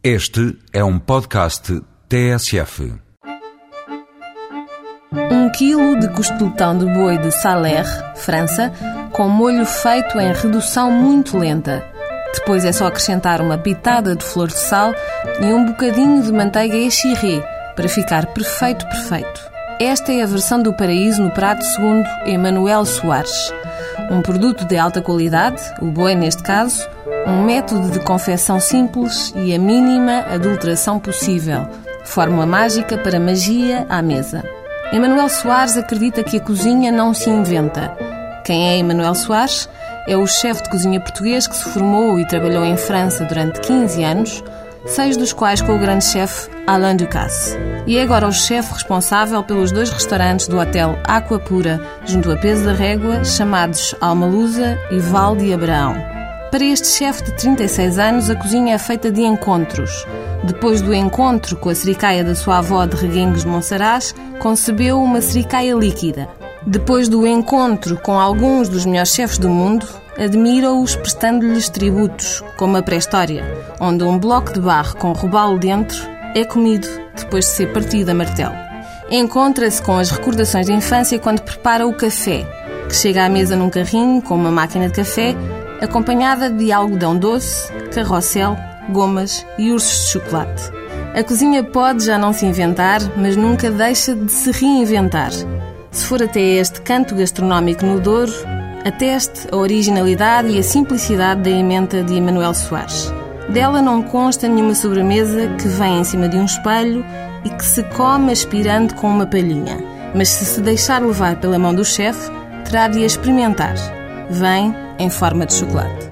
Este é um podcast TSF. Um quilo de costeletão de boi de Saler, França, com molho feito em redução muito lenta. Depois é só acrescentar uma pitada de flor de sal e um bocadinho de manteiga échirré para ficar perfeito, perfeito. Esta é a versão do paraíso no prato segundo Emanuel Soares. Um produto de alta qualidade, o boi neste caso, um método de confecção simples e a mínima adulteração possível. Fórmula mágica para magia à mesa. Emanuel Soares acredita que a cozinha não se inventa. Quem é Emanuel Soares? É o chefe de cozinha português que se formou e trabalhou em França durante 15 anos, seis dos quais com o grande chefe Alain Ducasse. E é agora o chefe responsável pelos dois restaurantes do hotel Aqua Pura, junto a Peso da Régua, chamados Almalusa e Val de Abraão. Para este chefe de 36 anos, a cozinha é feita de encontros. Depois do encontro com a sericaia da sua avó de Reguengos de Monsaraz, concebeu uma sericaia líquida. Depois do encontro com alguns dos melhores chefes do mundo, admira-os prestando-lhes tributos, como a pré-história, onde um bloco de barro com robalo dentro é comido depois de ser partido a martelo. Encontra-se com as recordações de infância quando prepara o café, que chega à mesa num carrinho com uma máquina de café acompanhada de algodão doce, carrossel, gomas e ursos de chocolate. A cozinha pode já não se inventar, mas nunca deixa de se reinventar. Se for até este canto gastronómico no Douro, ateste a originalidade e a simplicidade da emenda de Emanuel Soares. Dela não consta nenhuma sobremesa que vem em cima de um espelho e que se come aspirando com uma palhinha. Mas se se deixar levar pela mão do chefe, terá de a experimentar vem em forma de chocolate.